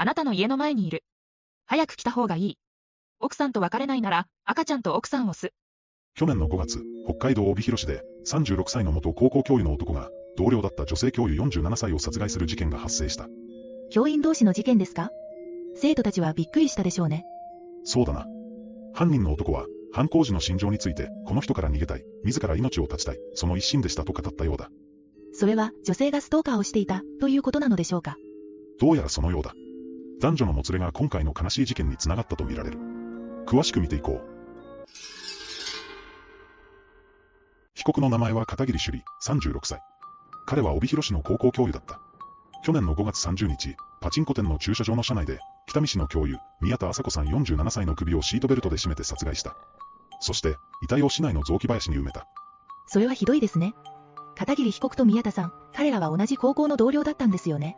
あなたの家の前にいる。早く来た方がいい。奥さんと別れないなら、赤ちゃんと奥さんをす。去年の5月、北海道帯広市で、36歳の元高校教諭の男が、同僚だった女性教諭47歳を殺害する事件が発生した。教員同士の事件ですか？生徒たちはびっくりしたでしょうね。そうだな。犯人の男は、犯行時の心情について、この人から逃げたい、自ら命を絶ちたい、その一心でしたと語ったようだ。それは女性がストーカーをしていたということなのでしょうか？どうやらそのようだ。男女のもつれが今回の悲しい事件につながったとみられる。詳しく見ていこう。被告の名前は片桐朱里、36歳。彼は帯広市の高校教諭だった。去年の5月30日、パチンコ店の駐車場の車内で、北見市の教諭、宮田麻子さん47歳の首をシートベルトで絞めて殺害した。そして、遺体を市内の雑木林に埋めた。それはひどいですね。片桐被告と宮田さん、彼らは同じ高校の同僚だったんですよね。